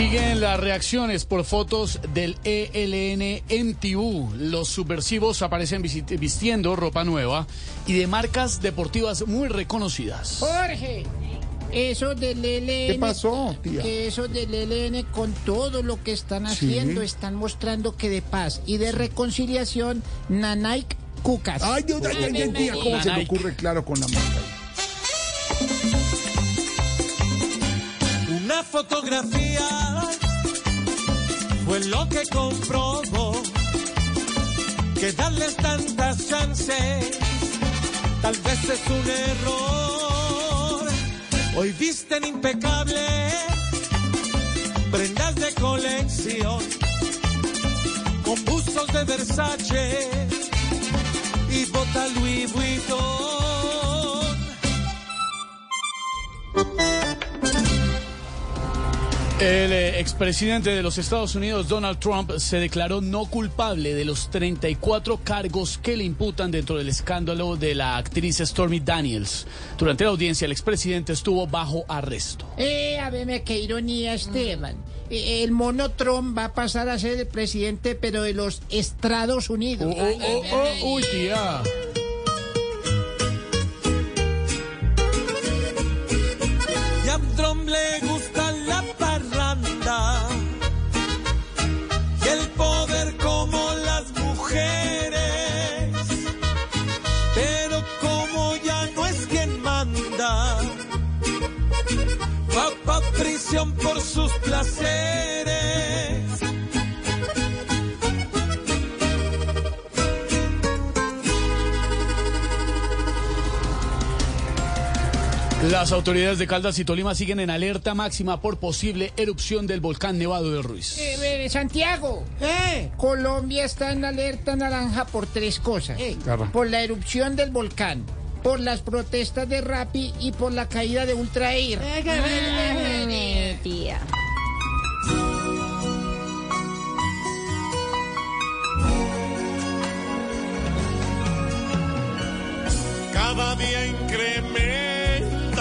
Siguen las reacciones por fotos del ELN MTU. Los subversivos aparecen vistiendo ropa nueva y de marcas deportivas muy reconocidas. Jorge, eso del ELN. ¿Qué pasó, tía? Que eso del ELN con todo lo que están haciendo, están mostrando que de paz y de reconciliación, Nanaik Cucas. Ay, Dios, ay, ay, ay, tía, ¿cómo se le ocurre claro con la marca? Fotografía fue lo que comprobó que darles tantas chances tal vez es un error. Hoy visten impecables prendas de colección con bustos de Versace y bota Louis Vuitton. El eh, expresidente de los Estados Unidos, Donald Trump, se declaró no culpable de los 34 cargos que le imputan dentro del escándalo de la actriz Stormy Daniels. Durante la audiencia, el expresidente estuvo bajo arresto. Eh, a ver, qué ironía, Esteban. Eh, El mono Trump va a pasar a ser el presidente, pero de los Estados Unidos. Oh, oh, oh, oh, uy, tía. Manda, va pa' prisión por sus placeres. Las autoridades de Caldas y Tolima siguen en alerta máxima por posible erupción del volcán Nevado del Ruiz. Eh, eh, Santiago, Colombia está en alerta naranja por tres cosas. Carra. Por la erupción del volcán, por las protestas de Rappi y por la caída de Ultra Air. tía. cada día incrementan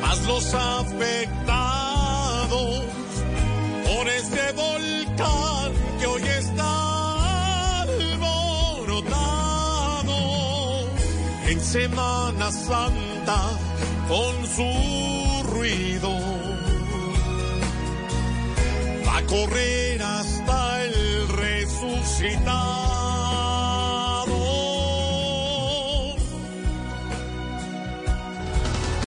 más los afectados por este Semana Santa con su ruido. Va a correr hasta el resucitar